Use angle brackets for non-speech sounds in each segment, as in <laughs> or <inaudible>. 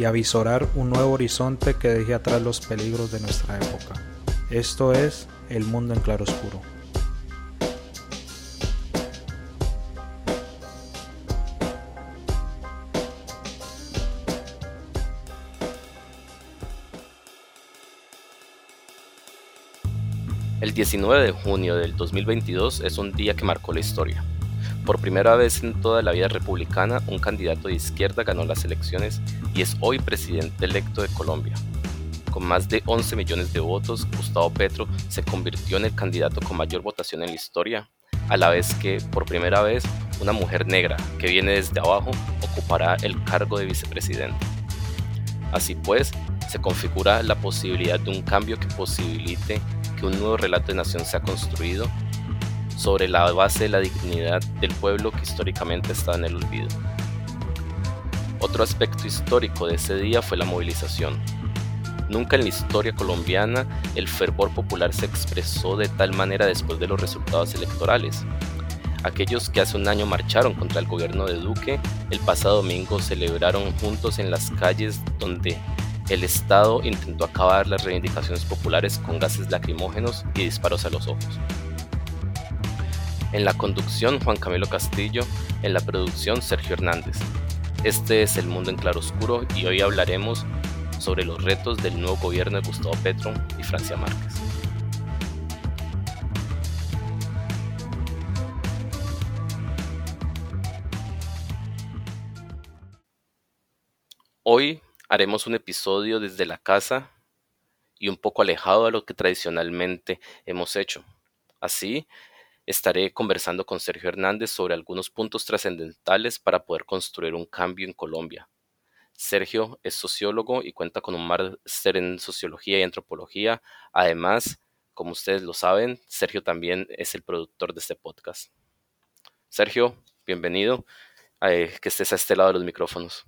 y avisorar un nuevo horizonte que deje atrás los peligros de nuestra época. Esto es El Mundo en Claroscuro. El 19 de junio del 2022 es un día que marcó la historia. Por primera vez en toda la vida republicana, un candidato de izquierda ganó las elecciones y es hoy presidente electo de Colombia. Con más de 11 millones de votos, Gustavo Petro se convirtió en el candidato con mayor votación en la historia, a la vez que, por primera vez, una mujer negra que viene desde abajo ocupará el cargo de vicepresidente. Así pues, se configura la posibilidad de un cambio que posibilite que un nuevo relato de nación sea construido sobre la base de la dignidad del pueblo que históricamente está en el olvido. Otro aspecto histórico de ese día fue la movilización. Nunca en la historia colombiana el fervor popular se expresó de tal manera después de los resultados electorales. Aquellos que hace un año marcharon contra el gobierno de Duque, el pasado domingo celebraron juntos en las calles donde el Estado intentó acabar las reivindicaciones populares con gases lacrimógenos y disparos a los ojos. En la conducción Juan Camilo Castillo, en la producción Sergio Hernández. Este es El Mundo en Claroscuro y hoy hablaremos sobre los retos del nuevo gobierno de Gustavo Petro y Francia Márquez. Hoy haremos un episodio desde la casa y un poco alejado de lo que tradicionalmente hemos hecho. Así, estaré conversando con Sergio Hernández sobre algunos puntos trascendentales para poder construir un cambio en Colombia. Sergio es sociólogo y cuenta con un máster en sociología y antropología. Además, como ustedes lo saben, Sergio también es el productor de este podcast. Sergio, bienvenido. Eh, que estés a este lado de los micrófonos.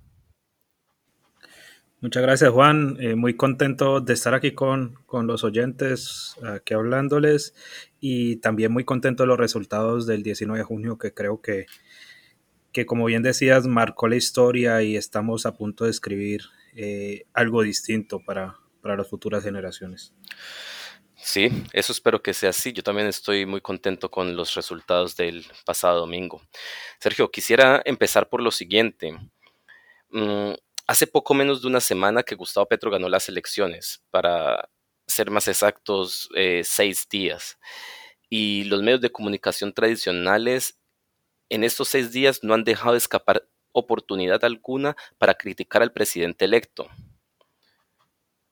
Muchas gracias Juan, eh, muy contento de estar aquí con, con, los oyentes, aquí hablándoles y también muy contento de los resultados del 19 de junio que creo que, que como bien decías, marcó la historia y estamos a punto de escribir eh, algo distinto para, para las futuras generaciones. Sí, eso espero que sea así. Yo también estoy muy contento con los resultados del pasado domingo. Sergio, quisiera empezar por lo siguiente. Mm, hace poco menos de una semana que Gustavo Petro ganó las elecciones, para ser más exactos, eh, seis días. Y los medios de comunicación tradicionales en estos seis días no han dejado de escapar oportunidad alguna para criticar al presidente electo.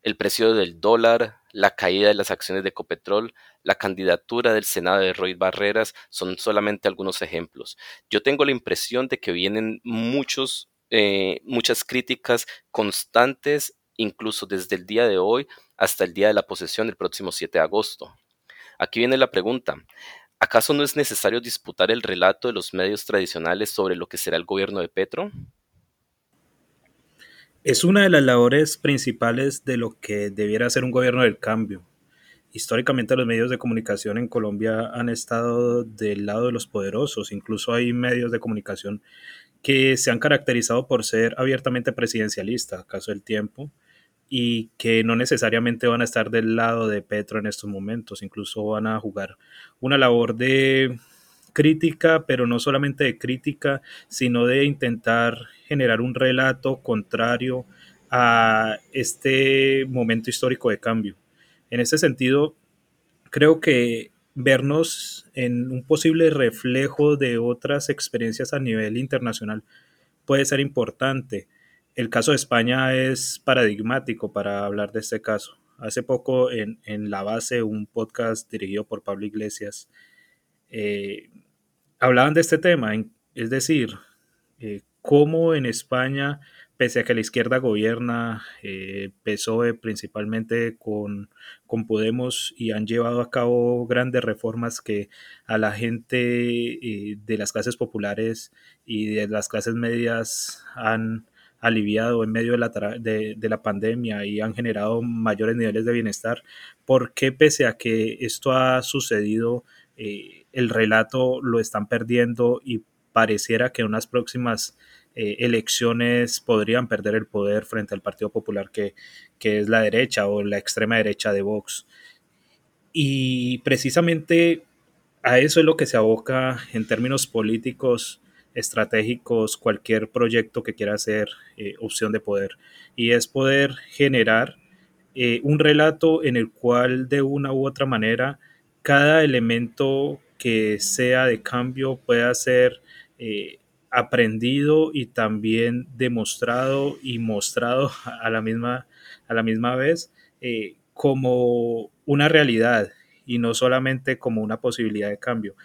El precio del dólar, la caída de las acciones de Ecopetrol, la candidatura del Senado de Roy Barreras son solamente algunos ejemplos. Yo tengo la impresión de que vienen muchos eh, muchas críticas constantes, incluso desde el día de hoy hasta el día de la posesión del próximo 7 de agosto. Aquí viene la pregunta. ¿Acaso no es necesario disputar el relato de los medios tradicionales sobre lo que será el gobierno de Petro? Es una de las labores principales de lo que debiera ser un gobierno del cambio. Históricamente los medios de comunicación en Colombia han estado del lado de los poderosos, incluso hay medios de comunicación que se han caracterizado por ser abiertamente presidencialistas, caso del tiempo, y que no necesariamente van a estar del lado de Petro en estos momentos, incluso van a jugar una labor de crítica, pero no solamente de crítica, sino de intentar generar un relato contrario a este momento histórico de cambio. En ese sentido, creo que vernos en un posible reflejo de otras experiencias a nivel internacional puede ser importante. El caso de España es paradigmático para hablar de este caso. Hace poco en, La Base, un podcast dirigido por Pablo Iglesias, eh, hablaban de este tema, es decir, eh, cómo en España, pese a que la izquierda gobierna, eh, PSOE principalmente con, con, Podemos y han llevado a cabo grandes reformas que a la gente eh, de las clases populares y de las clases medias han aliviado en medio de la, de, la pandemia y han generado mayores niveles de bienestar, ¿por qué pese a que esto ha sucedido, eh, el relato lo están perdiendo y pareciera que en unas próximas eh, elecciones podrían perder el poder frente al Partido Popular que, que es la derecha o la extrema derecha de Vox. Y precisamente a eso es lo que se aboca en términos políticos estratégicos cualquier proyecto que quiera ser eh, opción de poder y es poder generar eh, un relato en el cual de una u otra manera cada elemento que sea de cambio pueda ser eh, aprendido y también demostrado y mostrado a la misma, a la misma vez eh, como una realidad y no solamente como una posibilidad de cambio.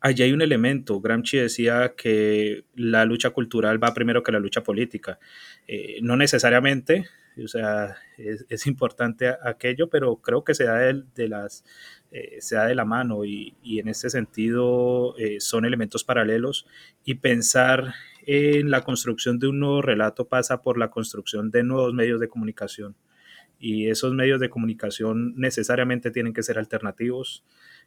Allí hay un elemento, Gramsci decía que la lucha cultural va primero que la lucha política. Eh, no necesariamente, o sea, es, importante aquello, pero creo que se da de, de las, eh, se da de la mano y, y en este sentido eh, son elementos paralelos y pensar en la construcción de un nuevo relato pasa por la construcción de nuevos medios de comunicación y esos medios de comunicación necesariamente tienen que ser alternativos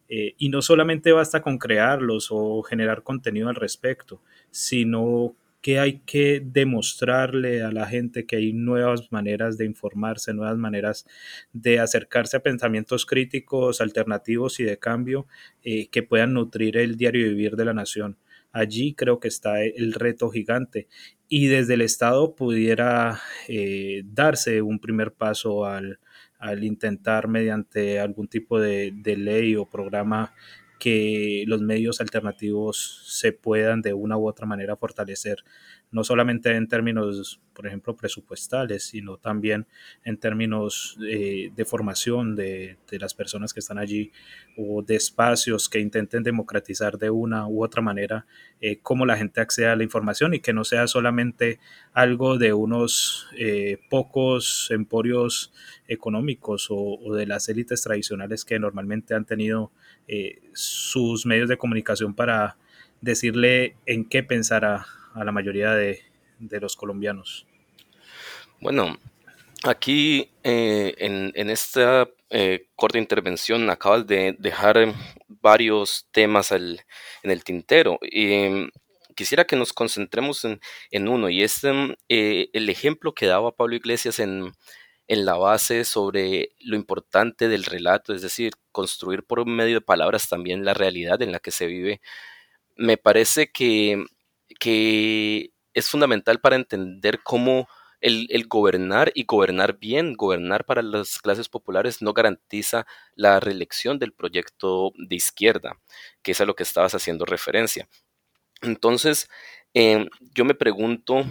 eh, y no solamente basta con crearlos o generar contenido al respecto, sino que hay que demostrarle a la gente que hay nuevas maneras de informarse, nuevas maneras de acercarse a pensamientos críticos, alternativos y de cambio eh, que puedan nutrir el diario vivir de la nación. Allí creo que está el reto gigante y desde el Estado pudiera eh, darse un primer paso al, al, intentar mediante algún tipo de, de ley o programa que los medios alternativos se puedan de una u otra manera fortalecer, no solamente en términos, por ejemplo, presupuestales, sino también en términos eh, de formación de, de, las personas que están allí o de espacios que intenten democratizar de una u otra manera eh, cómo la gente acceda a la información y que no sea solamente algo de unos eh, pocos emporios económicos o, de las élites tradicionales que normalmente han tenido eh, sus medios de comunicación para decirle en qué pensar a, la mayoría de, los colombianos. Bueno, aquí eh, en, en, esta eh, corta intervención acabas de dejar varios temas en el tintero. Y, quisiera que nos concentremos en, en uno y es eh, el ejemplo que daba Pablo Iglesias en, en la base sobre lo importante del relato, es decir, construir por medio de palabras también la realidad en la que se vive, me parece que, que es fundamental para entender cómo el, el, gobernar y gobernar bien, gobernar para las clases populares no garantiza la reelección del proyecto de izquierda, que es a lo que estabas haciendo referencia. Entonces, eh, yo me pregunto,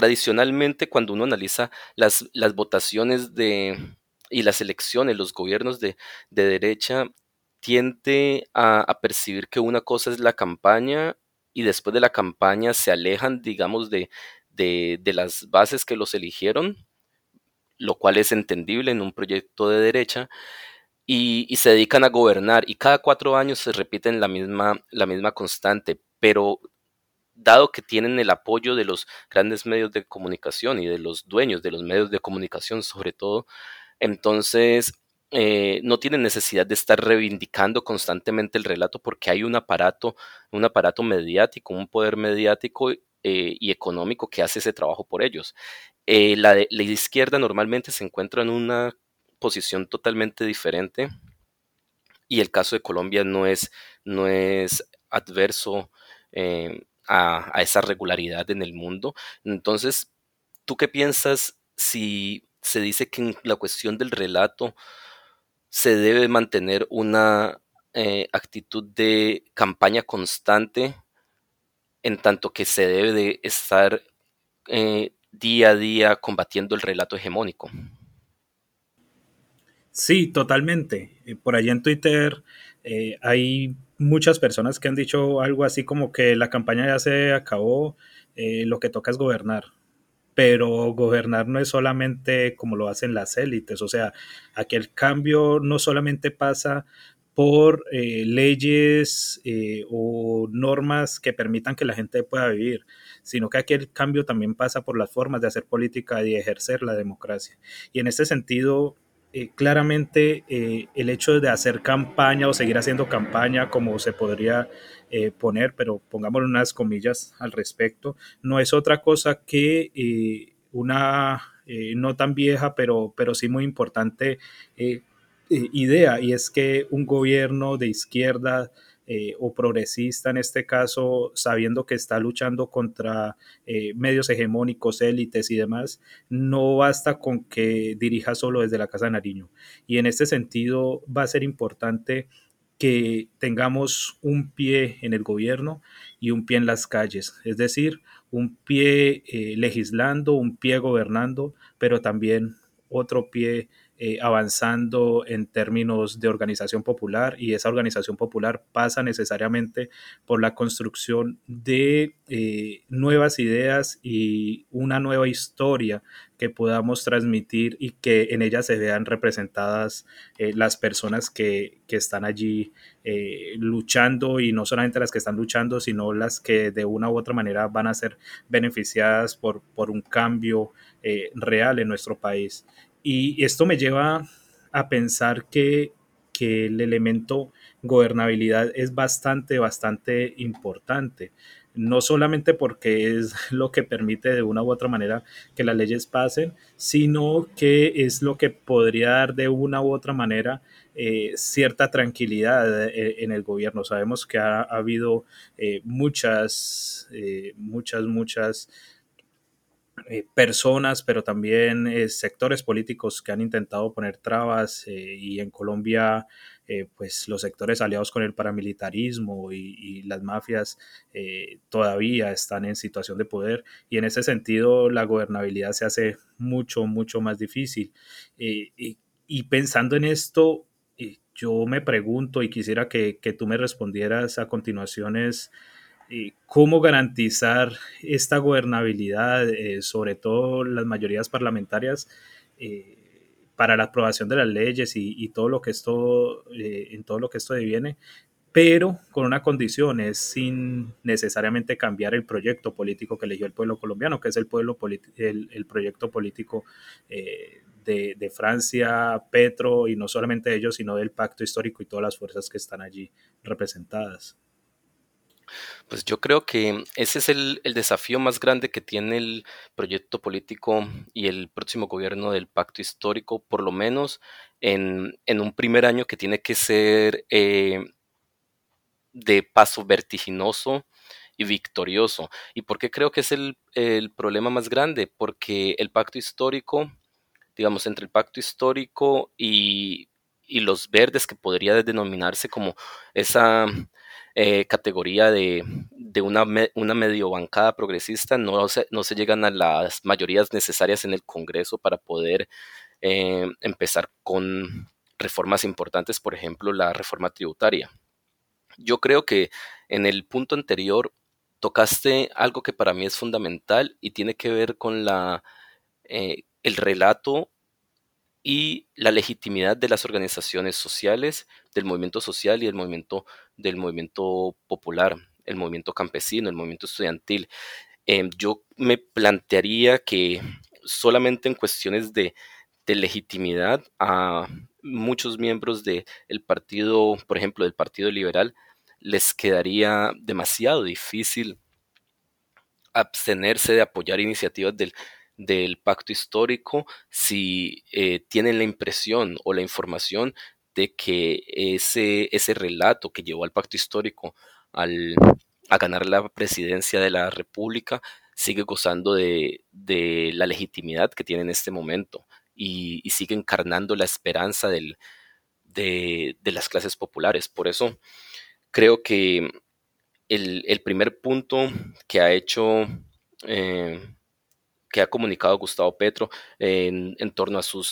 tradicionalmente cuando uno analiza las, las votaciones de, y las elecciones, los gobiernos de, de derecha, tiende a, percibir que una cosa es la campaña y después de la campaña se alejan, digamos, de, de, de las bases que los eligieron, lo cual es entendible en un proyecto de derecha, y, y, se dedican a gobernar y cada cuatro años se repiten la misma, la misma constante, pero dado que tienen el apoyo de los grandes medios de comunicación y de los dueños de los medios de comunicación sobre todo, entonces eh, no tienen necesidad de estar reivindicando constantemente el relato porque hay un aparato, un aparato mediático, un poder mediático eh, y económico que hace ese trabajo por ellos. Eh, la, izquierda normalmente se encuentra en una posición totalmente diferente y el caso de Colombia no es, no es adverso a, esa regularidad en el mundo. Entonces, ¿tú qué piensas si se dice que en la cuestión del relato se debe mantener una eh, actitud de campaña constante en tanto que se debe de estar eh, día a día combatiendo el relato hegemónico? Sí, totalmente. Eh, por allá en Twitter eh, hay muchas personas que han dicho algo así como que la campaña ya se acabó eh, lo que toca es gobernar. Pero gobernar no es solamente como lo hacen las élites, o sea, aquí el cambio no solamente pasa por eh, leyes o normas que permitan que la gente pueda vivir, sino que aquí el cambio también pasa por las formas de hacer política y ejercer la democracia. Y en este sentido, eh, claramente el hecho de hacer campaña o seguir haciendo campaña, como se podría poner, pero pongámosle unas comillas al respecto, no es otra cosa que una no tan vieja, pero, pero sí muy importante eh, idea y es que un gobierno de izquierda eh, o progresista en este caso, sabiendo que está luchando contra eh, medios hegemónicos, élites y demás, no basta con que dirija solo desde la Casa de Nariño. Y en este sentido va a ser importante que tengamos un pie en el gobierno y un pie en las calles, es decir, un pie legislando, un pie gobernando, pero también otro pie eh, avanzando en términos de organización popular y esa organización popular pasa necesariamente por la construcción de eh, nuevas ideas y una nueva historia que podamos transmitir y que en ella se vean representadas eh, las personas que, que están allí luchando y no solamente las que están luchando, sino las que de una u otra manera van a ser beneficiadas por, por un cambio real en nuestro país. Y esto me lleva a pensar que, el elemento gobernabilidad es bastante, bastante importante. No solamente porque es <laughs> lo que permite de una u otra manera que las leyes pasen, sino que es lo que podría dar de una u otra manera eh, cierta tranquilidad eh, en el gobierno. Sabemos que ha, habido eh, muchas, muchas, muchas eh, personas, pero también eh, sectores políticos que han intentado poner trabas eh, y en Colombia, pues los sectores aliados con el paramilitarismo y, las mafias todavía están en situación de poder y en ese sentido la gobernabilidad se hace mucho, mucho más difícil. Y, pensando en esto, yo me pregunto y quisiera que, que tú me respondieras a continuación es cómo garantizar esta gobernabilidad, eh, sobre todo las mayorías parlamentarias, eh, para la aprobación de las leyes y, todo lo que esto, eh, en todo lo que esto deviene, pero con una condición, es sin necesariamente cambiar el proyecto político que eligió el pueblo colombiano, que es el, pueblo el, proyecto político de, de, Francia, Petro, y no solamente ellos, sino del pacto histórico y todas las fuerzas que están allí representadas. Pues yo creo que ese es el, desafío más grande que tiene el proyecto político y el próximo gobierno del pacto histórico, por lo menos en, un primer año que tiene que ser eh, de paso vertiginoso y victorioso. ¿Y por qué creo que es el, problema más grande? Porque el pacto histórico, digamos, entre el pacto histórico y, y los verdes, que podría denominarse como esa eh, categoría de, una, una, medio bancada progresista, no se, no se llegan a las mayorías necesarias en el Congreso para poder eh, empezar con reformas importantes, por ejemplo, la reforma tributaria. Yo creo que en el punto anterior tocaste algo que para mí es fundamental y tiene que ver con la, eh, el relato y la legitimidad de las organizaciones sociales, del movimiento social y el movimiento del movimiento popular, el movimiento campesino, el movimiento estudiantil. Em, yo me plantearía que solamente en cuestiones de, legitimidad a muchos miembros del partido, por ejemplo, del Partido Liberal, les quedaría demasiado difícil abstenerse de apoyar iniciativas del, del pacto histórico si eh, tienen la impresión o la información de que ese, ese relato que llevó al pacto histórico al, a ganar la presidencia de la República sigue gozando de, la legitimidad que tiene en este momento y, sigue encarnando la esperanza del, de, las clases populares. Por eso creo que el, primer punto que ha hecho eh, que ha comunicado Gustavo Petro en, torno a su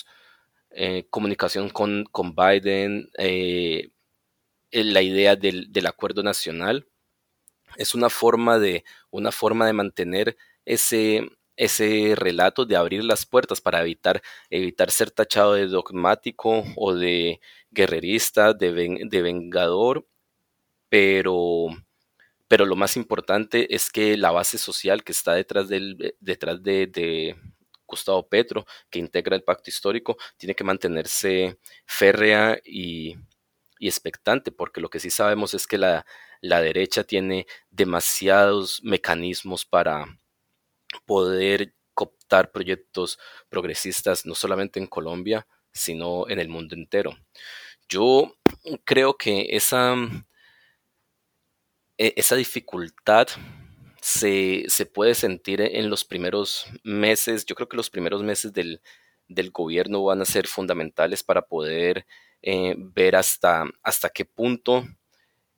eh, comunicación con, con Biden, eh, la idea del, acuerdo nacional, es una forma de, una forma de mantener ese, ese relato de abrir las puertas para evitar, evitar ser tachado de dogmático o de guerrerista, de, de vengador, pero, pero lo más importante es que la base social que está detrás, del, detrás de, Gustavo Petro, que integra el pacto histórico, tiene que mantenerse férrea y, y expectante, porque lo que sí sabemos es que la, la derecha tiene demasiados mecanismos para poder cooptar proyectos progresistas, no solamente en Colombia, sino en el mundo entero. Yo creo que esa, esa dificultad se, puede sentir en los primeros meses. Yo creo que los primeros meses del, gobierno van a ser fundamentales para poder eh, ver hasta, hasta qué punto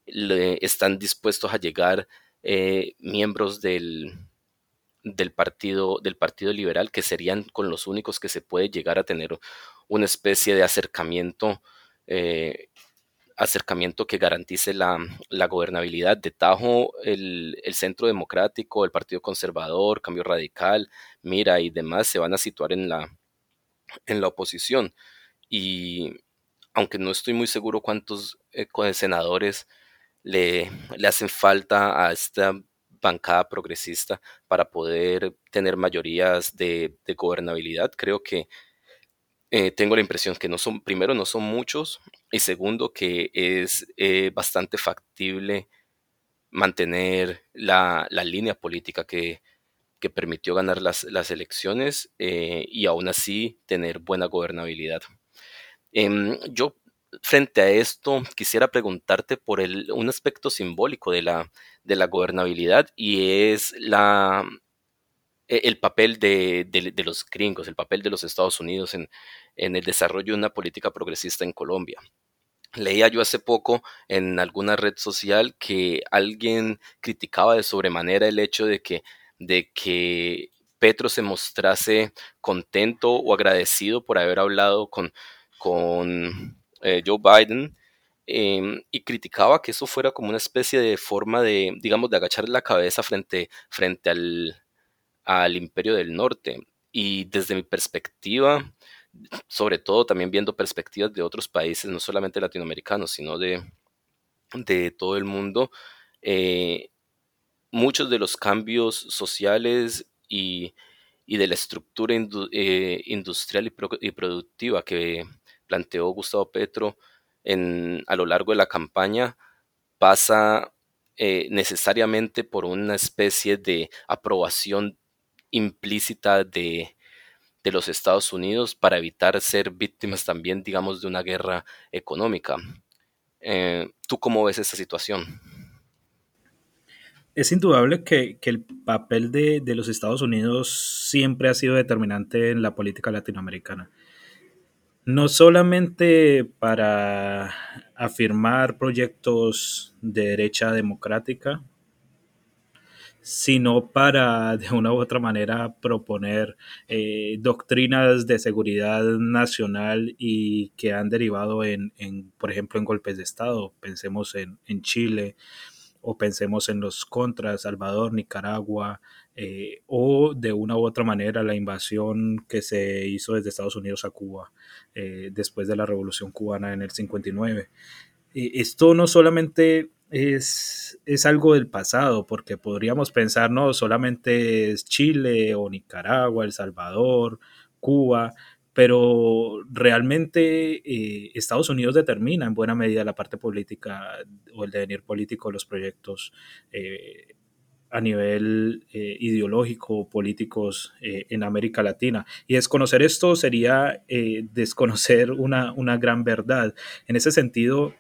están dispuestos a llegar eh, miembros del, del, partido, del Partido Liberal, que serían con los únicos que se puede llegar a tener una especie de acercamiento, eh, acercamiento que garantice la, gobernabilidad. De Tajo, el, Centro Democrático, el Partido Conservador, Cambio Radical, Mira y demás se van a situar en la, en la oposición. Y aunque no estoy muy seguro cuántos eh, senadores le, le hacen falta a esta bancada progresista para poder tener mayorías de, gobernabilidad. Creo que eh, tengo la impresión que no son, primero, no son muchos y segundo, que es eh, bastante factible mantener la, línea política que, permitió ganar las, elecciones eh, y aún así tener buena gobernabilidad. Em, yo frente a esto, quisiera preguntarte por el, un aspecto simbólico de la, de la gobernabilidad y es la, el papel de, los gringos, el papel de los Estados Unidos en, en, el desarrollo de una política progresista en Colombia. Leía yo hace poco en alguna red social que alguien criticaba de sobremanera el hecho de que, de que Petro se mostrase contento o agradecido por haber hablado con, con eh, Joe Biden, em, y criticaba que eso fuera como una especie de forma de, digamos, de agachar la cabeza frente, frente al, al imperio del norte. Y desde mi perspectiva, sobre todo también viendo perspectivas de otros países, no solamente latinoamericanos, sino de, todo el mundo, eh, muchos de los cambios sociales y, de la estructura eh, industrial y, productiva que, planteó Gustavo Petro a lo largo de la campaña pasa eh, necesariamente por una especie de aprobación implícita de, los Estados Unidos para evitar ser víctimas también, digamos, de una guerra económica. Eh, ¿Tú cómo ves esa situación? Es indudable que, el papel de, de, los Estados Unidos siempre ha sido determinante en la política latinoamericana no solamente para afirmar proyectos de derecha democrática, sino para de una u otra manera proponer eh, doctrinas de seguridad nacional y que han derivado en, por ejemplo, en golpes de Estado. Pensemos en, en Chile o pensemos en los contras, Salvador, Nicaragua, eh, o de una u otra manera la invasión que se hizo desde Estados Unidos a Cuba eh, después de la Revolución Cubana en el 59. esto no solamente es, es, algo del pasado, porque podríamos pensar, no, solamente es Chile o Nicaragua, El Salvador, Cuba, pero realmente eh, Estados Unidos determina en buena medida la parte política o el devenir político de los proyectos eh, a nivel eh, ideológico, políticos en América Latina. Y desconocer esto sería desconocer una, una, gran verdad. En ese sentido,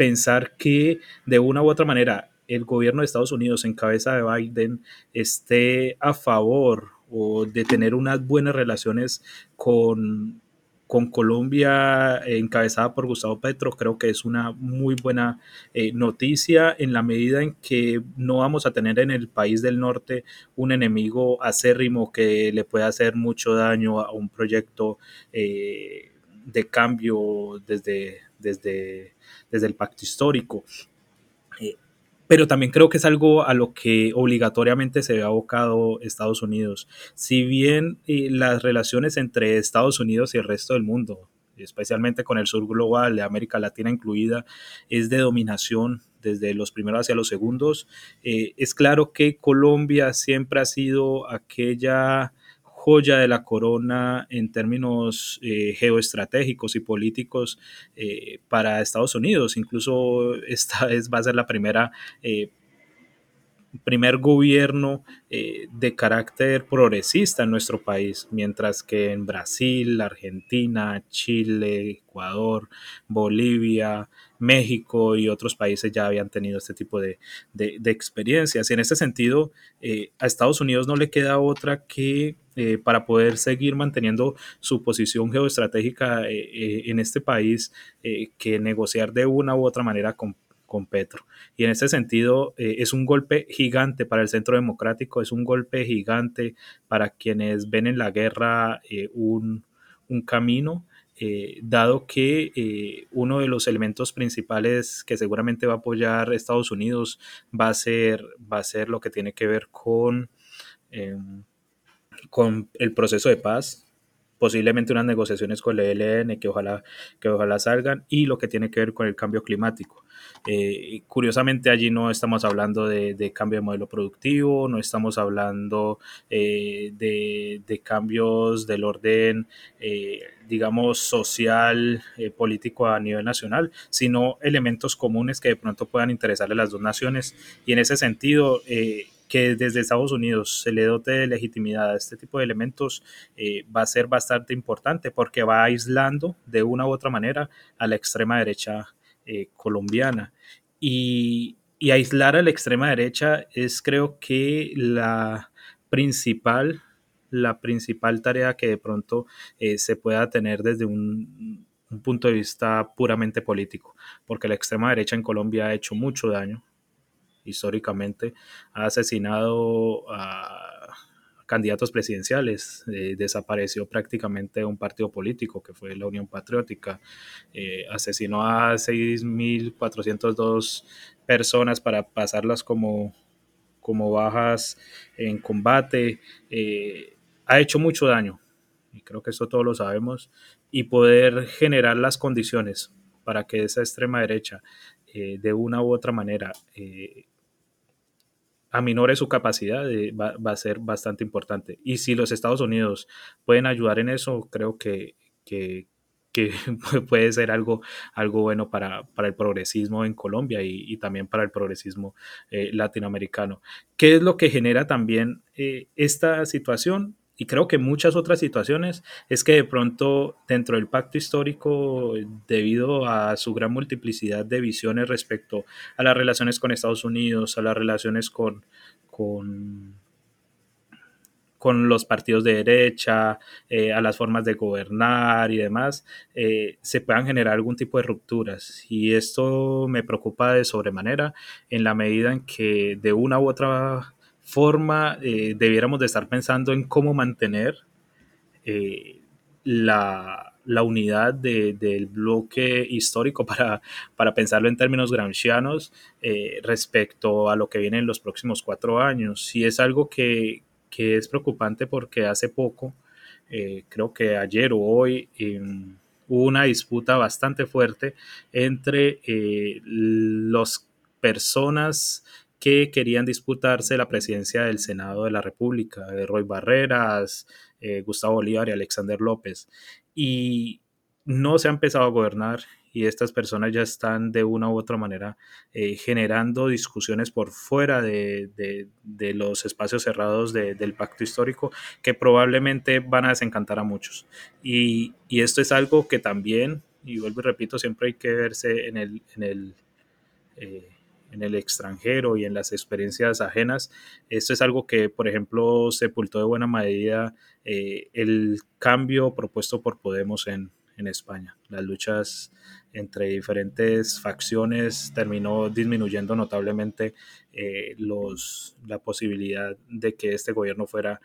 pensar que de una u otra manera el gobierno de Estados Unidos en cabeza de Biden esté a favor o de tener unas buenas relaciones con, con Colombia encabezada por Gustavo Petro, creo que es una muy buena eh, noticia en la medida en que no vamos a tener en el país del norte un enemigo acérrimo que le pueda hacer mucho daño a un proyecto eh, de cambio desde, desde, desde el pacto histórico. Eh, pero también creo que es algo a lo que obligatoriamente se ve abocado Estados Unidos. Si bien eh, las relaciones entre Estados Unidos y el resto del mundo, especialmente con el sur global, de América Latina incluida, es de dominación desde los primeros hacia los segundos, eh, es claro que Colombia siempre ha sido aquella joya de la corona en términos eh, geoestratégicos y políticos eh, para Estados Unidos. Incluso esta <laughs> vez va a ser la primera eh, primer gobierno eh, de carácter progresista en nuestro país, mientras que en Brasil, Argentina, Chile, Ecuador, Bolivia, México y otros países ya habían tenido este tipo de, experiencias. Y en ese sentido, eh, a Estados Unidos no le queda otra que eh, para poder seguir manteniendo su posición geoestratégica en este país, que negociar de una u otra manera con con Petro. Y en ese sentido eh, es un golpe gigante para el centro democrático, es un golpe gigante para quienes ven en la guerra eh, un, camino, eh, dado que uno de los elementos principales que seguramente va a apoyar Estados Unidos va a ser, va a ser lo que tiene que ver con, em, con el proceso de paz, posiblemente unas negociaciones con el ELN que ojalá, que ojalá salgan y lo que tiene que ver con el cambio climático. Eh, curiosamente allí no estamos hablando de, cambio de modelo productivo, no estamos hablando eh, de, cambios del orden, eh, digamos, social, político a nivel nacional, sino elementos comunes que de pronto puedan interesarle a las dos naciones. Y en ese sentido, que desde Estados Unidos se le dote de legitimidad a este tipo de elementos va a ser bastante importante porque va aislando de una u otra manera a la extrema derecha eh, colombiana. Y, aislar a la extrema derecha es creo que la principal, la principal tarea que de pronto eh, se pueda tener desde un punto de vista puramente político, porque la extrema derecha en Colombia ha hecho mucho daño históricamente, ha asesinado a candidatos presidenciales. Eh, desapareció prácticamente un partido político que fue la Unión Patriótica. Eh, asesinó a 6.402 personas para pasarlas como, como bajas en combate. Eh, ha hecho mucho daño, y creo que eso todos lo sabemos, y poder generar las condiciones para que esa extrema derecha de una u otra manera aminore su capacidad, va, a ser bastante importante. Y si los Estados Unidos pueden ayudar en eso, creo que, <laughs> puede ser algo, algo bueno para, el progresismo en Colombia y, también para el progresismo eh, latinoamericano. ¿Qué es lo que genera también eh, esta situación? Y creo que muchas otras situaciones es que de pronto dentro del pacto histórico, debido a su gran multiplicidad de visiones respecto a las relaciones con Estados Unidos, a las relaciones con, con, con los partidos de derecha, eh, a las formas de gobernar y demás, eh, se puedan generar algún tipo de rupturas. Y esto me preocupa de sobremanera en la medida en que de una u otra forma eh, debiéramos de estar pensando en cómo mantener eh, la, unidad del bloque histórico para, para, pensarlo en términos gramscianos eh, respecto a lo que viene en los próximos cuatro años. Y es algo que, es preocupante porque hace poco, creo que ayer o hoy, em, hubo una disputa bastante fuerte entre las personas que querían disputarse la presidencia del Senado de la República, de Roy Barreras, eh, Gustavo Bolívar y Alexander López. Y no se ha empezado a gobernar y estas personas ya están de una u otra manera eh, generando discusiones por fuera de, los espacios cerrados del pacto histórico que probablemente van a desencantar a muchos. Y, esto es algo que también, y vuelvo y repito, siempre hay que verse en el... Eh, en el extranjero y en las experiencias ajenas. Esto es algo que, por ejemplo, sepultó de buena medida eh, el cambio propuesto por Podemos en, España. Las luchas entre diferentes facciones terminó disminuyendo notablemente eh, los, la posibilidad de que este gobierno fuera,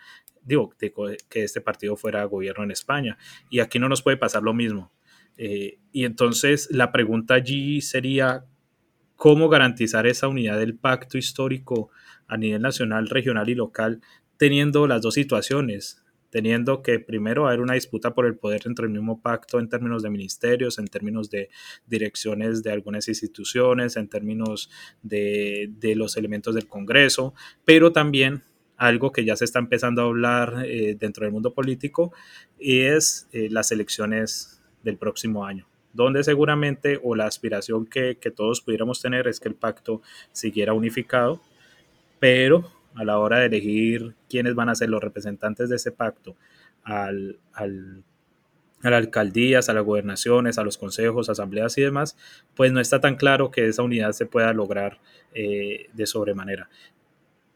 digo, que este partido fuera gobierno en España. Y aquí no nos puede pasar lo mismo. Eh, y entonces la pregunta allí sería, cómo garantizar esa unidad del pacto histórico a nivel nacional, regional y local, teniendo las dos situaciones, teniendo que primero haber una disputa por el poder dentro del mismo pacto en términos de ministerios, en términos de direcciones de algunas instituciones, en términos de, los elementos del Congreso, pero también algo que ya se está empezando a hablar eh, dentro del mundo político es eh, las elecciones del próximo año donde seguramente o la aspiración que, que, todos pudiéramos tener es que el pacto siguiera unificado, pero a la hora de elegir quiénes van a ser los representantes de ese pacto al, al, a las alcaldías, a las gobernaciones, a los consejos, asambleas y demás, pues no está tan claro que esa unidad se pueda lograr eh, de sobremanera.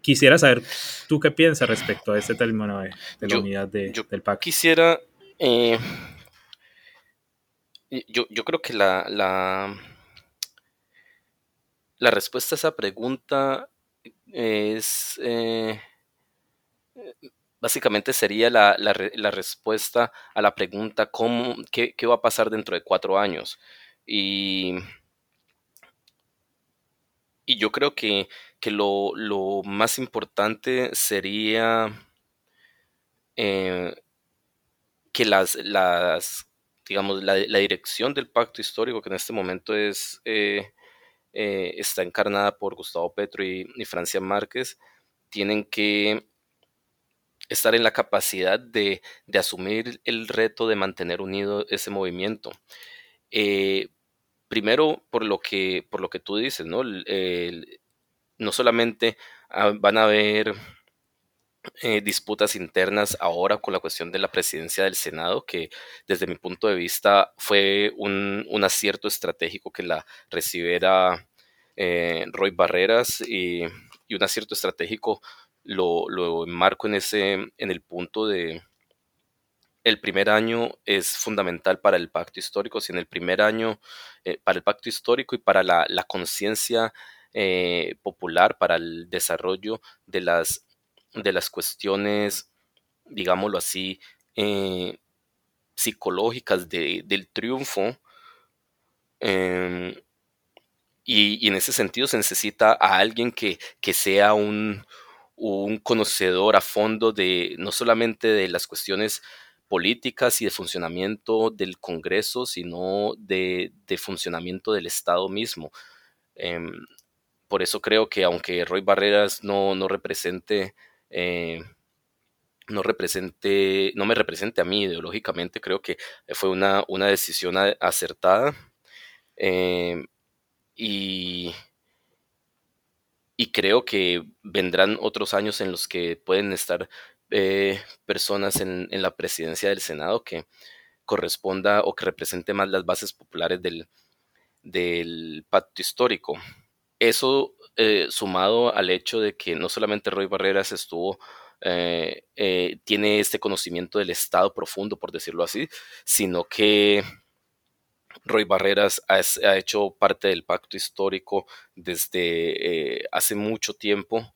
Quisiera saber tú qué piensas respecto a este término de, la unidad de, del pacto. Quisiera eh, yo, yo creo que la, la, la, respuesta a esa pregunta es eh, básicamente sería la, la, respuesta a la pregunta ¿cómo, qué, qué, va a pasar dentro de cuatro años? Y, y yo creo que, que lo, lo, más importante sería eh, que las, las digamos, la, dirección del pacto histórico, que en este momento es, eh, eh, está encarnada por Gustavo Petro y, Francia Márquez, tienen que estar en la capacidad de, asumir el reto de mantener unido ese movimiento. Eh, primero, por lo, que, por lo que tú dices, ¿no? no solamente ah, van a haber eh, disputas internas ahora con la cuestión de la presidencia del Senado, que desde mi punto de vista fue un, acierto estratégico que la recibiera eh, Roy Barreras y, un acierto estratégico lo, lo enmarco en, ese, en el punto de el primer año es fundamental para el pacto histórico, si en el primer año, eh, para el pacto histórico y para la, conciencia popular, para el desarrollo de las de las cuestiones, digámoslo así, eh, psicológicas del triunfo. Em, y, en ese sentido se necesita a alguien que, sea un, conocedor a fondo de no solamente de las cuestiones políticas y de funcionamiento del Congreso, sino de, funcionamiento del Estado mismo. Em, por eso creo que aunque Roy Barreras no, no represente eh, no represente, no me represente a mí ideológicamente, creo que fue una, una decisión acertada. Eh, y, y creo que vendrán otros años en los que pueden estar eh, personas en, la presidencia del Senado que corresponda o que represente más las bases populares del, del pacto histórico. Eso eh, sumado al hecho de que no solamente Roy Barreras estuvo, eh, eh, tiene este conocimiento del Estado profundo, por decirlo así, sino que Roy Barreras ha, hecho parte del pacto histórico desde hace mucho tiempo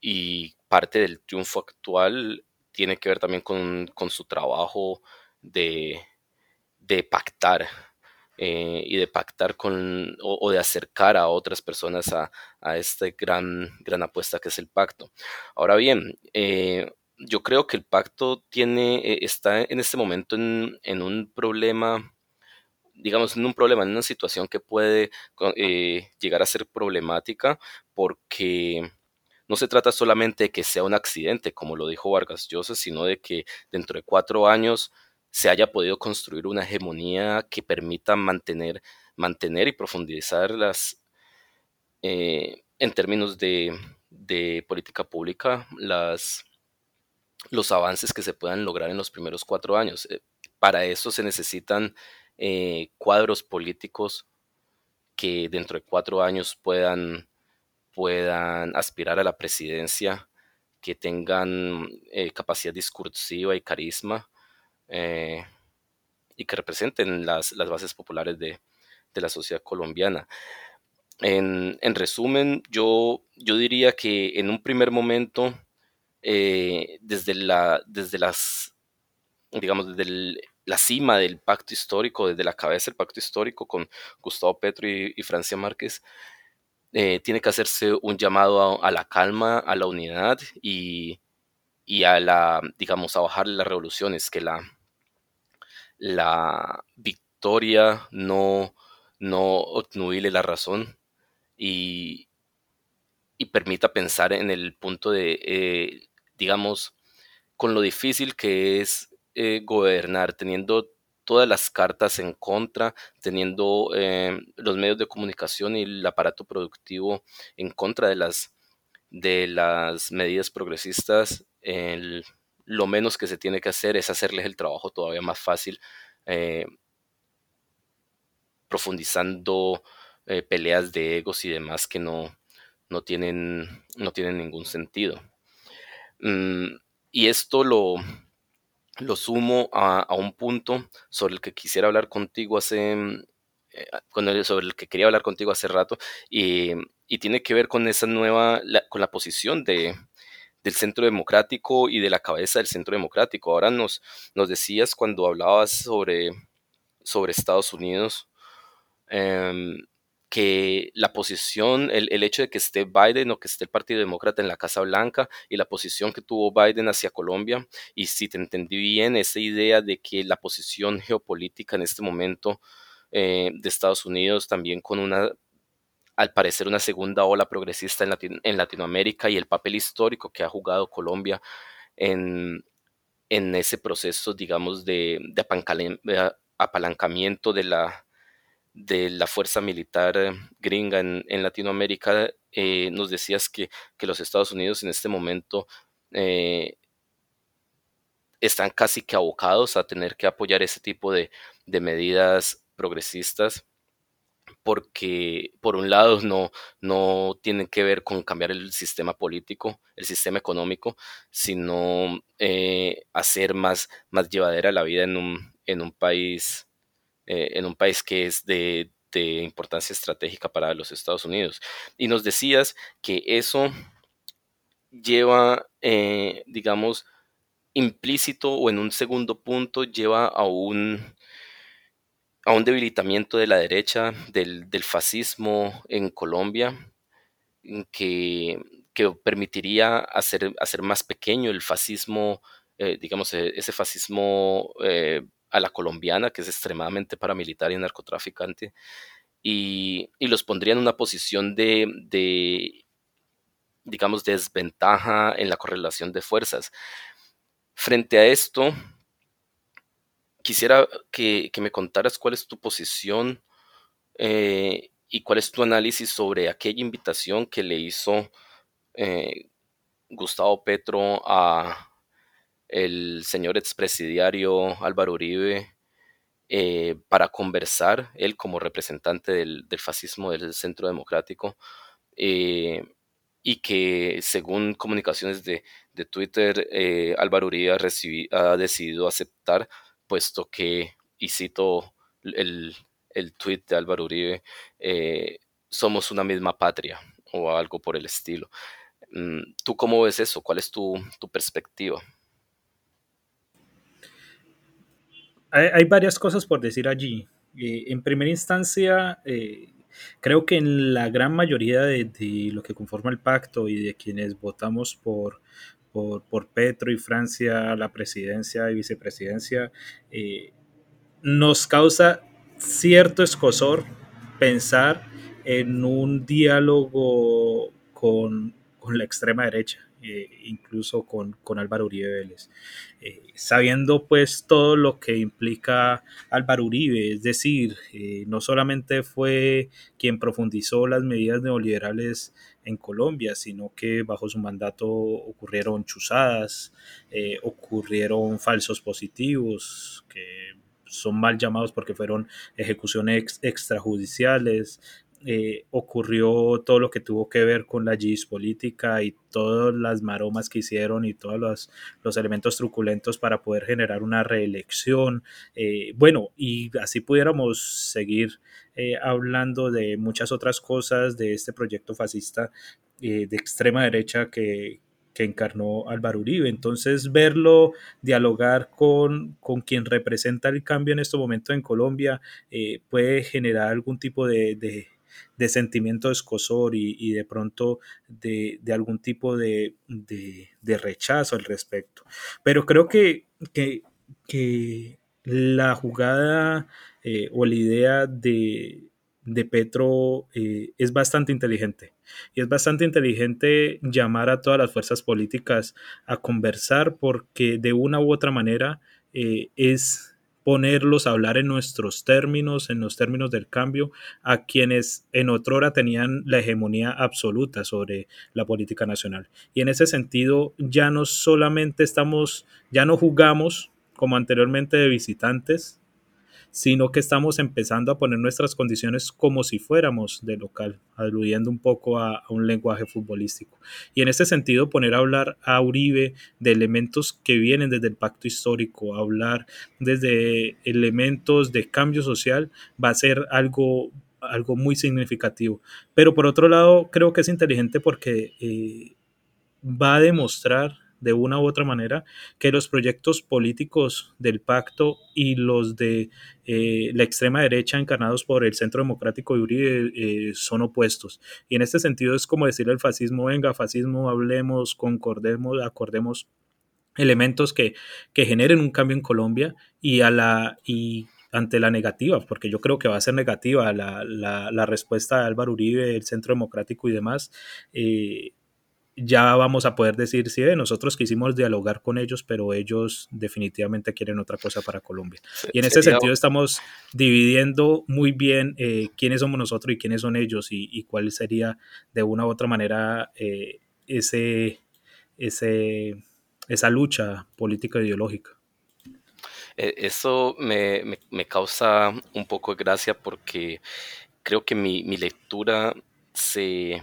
y parte del triunfo actual tiene que ver también con, su trabajo de, de pactar eh, y de pactar con o, de acercar a otras personas a, a esta gran, gran apuesta que es el pacto. Ahora bien, eh, yo creo que el pacto tiene, eh, está en este momento en, en, un problema, digamos, en un problema, en una situación que puede llegar a ser problemática porque no se trata solamente de que sea un accidente, como lo dijo Vargas Llosa, sino de que dentro de cuatro años se haya podido construir una hegemonía que permita mantener, mantener y profundizar las, eh, en términos de, política pública, las, los avances que se puedan lograr en los primeros cuatro años. Eh, para eso se necesitan eh, cuadros políticos que dentro de cuatro años puedan, puedan aspirar a la presidencia, que tengan capacidad discursiva y carisma, eh, y que representen las, bases populares de, la sociedad colombiana. En, resumen, yo, yo, diría que en un primer momento, eh, desde, la, desde las, digamos, desde la cima del pacto histórico, desde la cabeza del pacto histórico con Gustavo Petro y, Francia Márquez, eh, tiene que hacerse un llamado a, la calma, a la unidad y, a la, digamos, a bajar las revoluciones, que la, la victoria no, no la razón y, y permita pensar en el punto de, eh, digamos, con lo difícil que es eh, gobernar, teniendo todas las cartas en contra, teniendo eh, los medios de comunicación y el aparato productivo en contra de las, de las medidas progresistas, lo menos que se tiene que hacer es hacerles el trabajo todavía más fácil, eh, profundizando peleas de egos y demás que no, no, tienen, no tienen ningún sentido. Mm, y esto lo, lo sumo a, un punto sobre el que quisiera hablar contigo hace, mm, eh, sobre el que quería hablar contigo hace rato, y, tiene que ver con esa nueva, con la posición de, del centro democrático y de la cabeza del centro democrático. Ahora nos, nos decías cuando hablabas sobre, sobre Estados Unidos, em, que la posición, el, el, hecho de que esté Biden o que esté el Partido Demócrata en la Casa Blanca y la posición que tuvo Biden hacia Colombia, y si te entendí bien, esa idea de que la posición geopolítica en este momento eh, de Estados Unidos también con una, al parecer, una segunda ola progresista en, en Latinoamérica y el papel histórico que ha jugado Colombia en, en ese proceso, digamos, de, de apalancamiento de la de la fuerza militar gringa en, Latinoamérica, eh, nos decías que, los Estados Unidos en este momento eh, están casi que abocados a tener que apoyar ese tipo de, medidas progresistas porque por un lado no, no tienen que ver con cambiar el sistema político, el sistema económico, sino hacer más, más llevadera la vida en un, en un país eh, en un país que es de, importancia estratégica para los Estados Unidos. Y nos decías que eso lleva, eh, digamos, implícito o en un segundo punto lleva a un, a un debilitamiento de la derecha, del, fascismo en Colombia, que, permitiría hacer, más pequeño el fascismo, eh, digamos, e, ese fascismo a la colombiana, que es extremadamente paramilitar y narcotraficante, y, los pondría en una posición de, de, digamos, desventaja en la correlación de fuerzas. Frente a esto, quisiera que, me contaras cuál es tu posición eh, y cuál es tu análisis sobre aquella invitación que le hizo eh, Gustavo Petro a, el señor expresidiario Álvaro Uribe eh, para conversar, él como representante del, fascismo del Centro Democrático, y que según comunicaciones de, Twitter, eh, Álvaro Uribe ha, decidido aceptar, puesto que, y cito el, el tweet de Álvaro Uribe, somos una misma patria o algo por el estilo. Mm, ¿Tú cómo ves eso? ¿Cuál es tu perspectiva? hay, varias cosas por decir allí. Eh, en primera instancia, eh, creo que en la gran mayoría de, lo que conforma el pacto y de quienes votamos por, por, Petro y Francia, la presidencia y vicepresidencia, eh, nos causa cierto escosor pensar en un diálogo con, con la extrema derecha. Eh, incluso con, con, Álvaro Uribe Vélez. Eh, sabiendo pues todo lo que implica Álvaro Uribe, es decir, no solamente fue quien profundizó las medidas neoliberales en Colombia, sino que bajo su mandato ocurrieron chuzadas, ocurrieron falsos positivos, que son mal llamados porque fueron ejecuciones extrajudiciales, eh, ocurrió todo lo que tuvo que ver con la GIS política y todas las maromas que hicieron y todos los, los elementos truculentos para poder generar una reelección. Eh, bueno, y así pudiéramos seguir eh, hablando de muchas otras cosas de este proyecto fascista de extrema derecha que, que encarnó Álvaro Uribe. Entonces, verlo dialogar con, con quien representa el cambio en este momento en Colombia eh, puede generar algún tipo de, sentimiento de escosor y, de pronto de, algún tipo de, rechazo al respecto. Pero creo que, que, que la jugada eh, o la idea de, de Petro eh, es bastante inteligente. Y es bastante inteligente llamar a todas las fuerzas políticas a conversar porque de una u otra manera eh, es ponerlos a hablar en nuestros términos, en los términos del cambio, a quienes en otra hora tenían la hegemonía absoluta sobre la política nacional. Y en ese sentido ya no solamente estamos, ya no jugamos como anteriormente de visitantes, sino que estamos empezando a poner nuestras condiciones como si fuéramos de local, aludiendo un poco a, un lenguaje futbolístico. Y en este sentido, poner a hablar a Uribe de elementos que vienen desde el pacto histórico, hablar desde elementos de cambio social, va a ser algo algo muy significativo. Pero por otro lado, creo que es inteligente porque eh, va a demostrar de una u otra manera que los proyectos políticos del pacto y los de eh, la extrema derecha encarnados por el Centro Democrático de Uribe eh, son opuestos. Y en este sentido es como decirle al fascismo, venga, fascismo, hablemos, concordemos, acordemos elementos que, que generen un cambio en Colombia y a la y ante la negativa, porque yo creo que va a ser negativa la, la, la respuesta de Álvaro Uribe, el Centro Democrático y demás, eh, ya vamos a poder decir, sí, nosotros quisimos dialogar con ellos, pero ellos definitivamente quieren otra cosa para Colombia. Y en ese sentido estamos dividiendo muy bien eh, quiénes somos nosotros y quiénes son ellos y, cuál sería de una u otra manera eh, ese, ese, esa lucha política ideológica. E, eso me, causa un poco de gracia porque creo que mi lectura se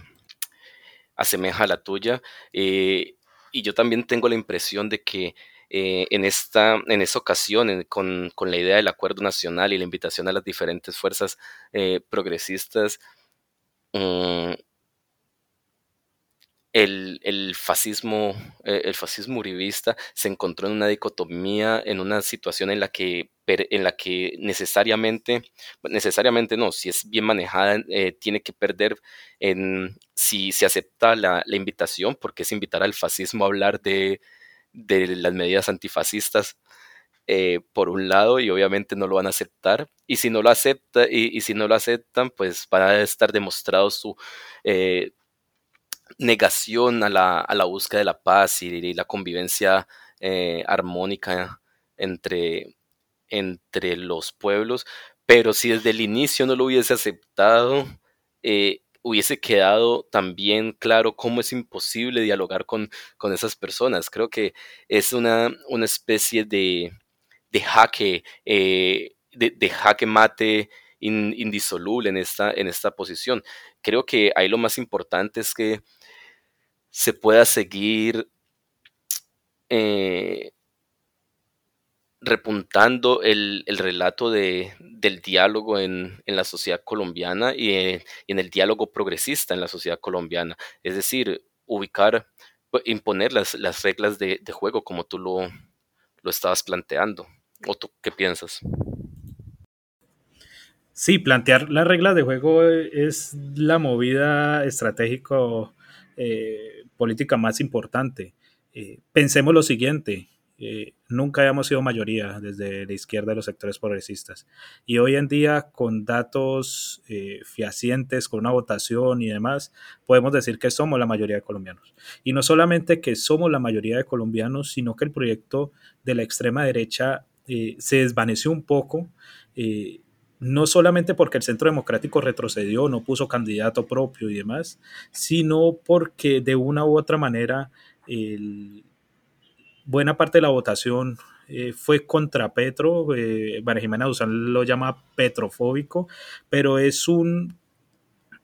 asemeja a la tuya. Eh, y yo también tengo la impresión de que eh, en, esta, en esta ocasión, con, la idea del acuerdo nacional y la invitación a las diferentes fuerzas eh, progresistas, mm, el, fascismo, eh, el fascismo uribista se encontró en una dicotomía, en una situación en la que, en la que necesariamente, necesariamente no, si es bien manejada, eh, tiene que perder en si se acepta la, invitación, porque es invitar al fascismo a hablar de, las medidas antifascistas. Eh, por un lado y obviamente no lo van a aceptar y si no lo acepta y, si no lo aceptan pues van a estar demostrado su negación a la, a la, búsqueda de la paz y, la convivencia eh, armónica entre, entre los pueblos, pero si desde el inicio no lo hubiese aceptado, eh, hubiese quedado también claro cómo es imposible dialogar con, con esas personas. Creo que es una, una especie de, de jaque, eh, de, jaque mate indisoluble en esta, en esta posición. Creo que ahí lo más importante es que se pueda seguir eh, repuntando el, relato de, del diálogo en, la sociedad colombiana eh, y, en el diálogo progresista en la sociedad colombiana. Es decir, ubicar, imponer las, las reglas de, juego como tú lo, lo estabas planteando. ¿O tú qué piensas? Sí, plantear las reglas de juego es la movida estratégico eh, política más importante. Eh, pensemos lo siguiente, eh, nunca habíamos sido mayoría desde la izquierda de los sectores progresistas. Y hoy en día, con datos fehacientes, con una votación y demás, podemos decir que somos la mayoría de colombianos. Y no solamente que somos la mayoría de colombianos, sino que el proyecto de la extrema derecha se desvaneció un poco no solamente porque el Centro Democrático retrocedió, no puso candidato propio y demás, sino porque de una u otra manera buena parte de la votación eh, fue contra Petro, eh, María Jimena Duzán lo llama petrofóbico, pero es un,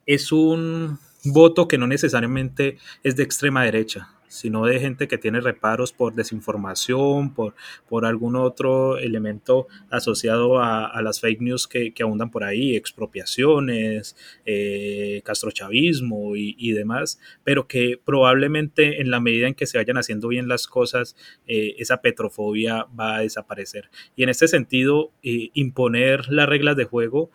es un voto que no necesariamente es de extrema derecha. Sino de gente que tiene reparos por desinformación, por, por algún otro elemento asociado a, las fake news que, abundan por ahí, expropiaciones, eh, castrochavismo y, demás, pero que probablemente en la medida en que se vayan haciendo bien las cosas, eh, esa petrofobia va a desaparecer. Y en este sentido, eh, imponer las reglas de juego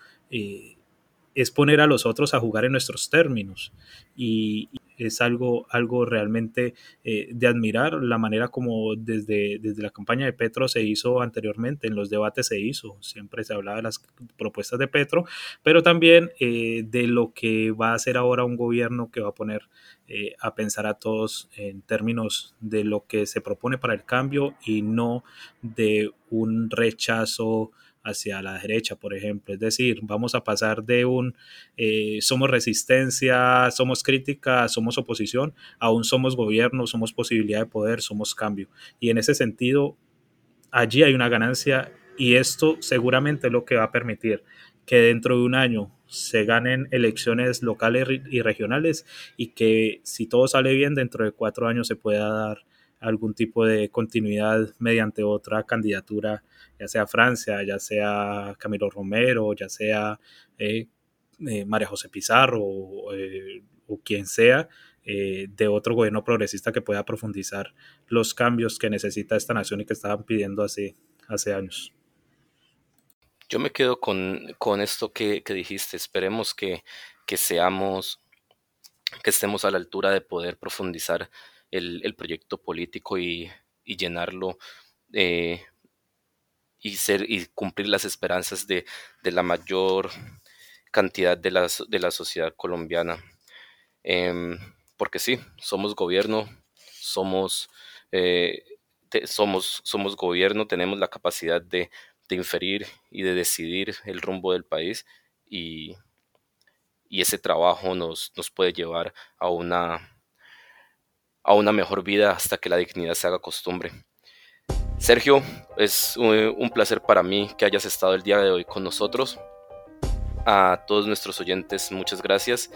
es poner a los otros a jugar en nuestros términos. Y, es algo, algo realmente eh, de admirar la manera como desde, desde la campaña de Petro se hizo anteriormente, en los debates se hizo, siempre se hablaba de las propuestas de Petro, pero también eh, de lo que va a hacer ahora un gobierno que va a poner eh, a pensar a todos en términos de lo que se propone para el cambio y no de un rechazo hacia la derecha, por ejemplo. Es decir, vamos a pasar de un eh, somos resistencia, somos crítica, somos oposición, a un somos gobierno, somos posibilidad de poder, somos cambio. Y en ese sentido, allí hay una ganancia y esto seguramente es lo que va a permitir que dentro de un año se ganen elecciones locales y regionales y que si todo sale bien, dentro de cuatro años se pueda dar algún tipo de continuidad mediante otra candidatura, ya sea Francia, ya sea Camilo Romero, ya sea eh, eh, María José Pizarro eh, o quien sea, de otro gobierno progresista que pueda profundizar los cambios que necesita esta nación y que estaban pidiendo hace, hace años. Yo me quedo con, esto que, dijiste. Esperemos que, que seamos, que estemos a la altura de poder profundizar el, proyecto político y, llenarlo eh, y, ser, y cumplir las esperanzas de, la mayor cantidad de la, de la sociedad colombiana. Em, porque sí, somos gobierno, somos, eh, somos, somos gobierno, tenemos la capacidad de, inferir y de decidir el rumbo del país y, y ese trabajo nos, nos puede llevar a una a una mejor vida hasta que la dignidad se haga costumbre. Sergio, es un placer para mí que hayas estado el día de hoy con nosotros. A todos nuestros oyentes, muchas gracias.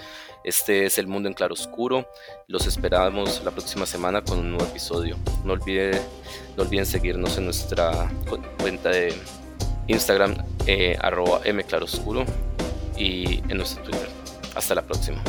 Este es El Mundo en Claro Oscuro. Los esperamos la próxima semana con un nuevo episodio. No, olvide, no olviden seguirnos en nuestra cuenta de Instagram, eh, arroba mclaroscuro, y en nuestro Twitter. Hasta la próxima.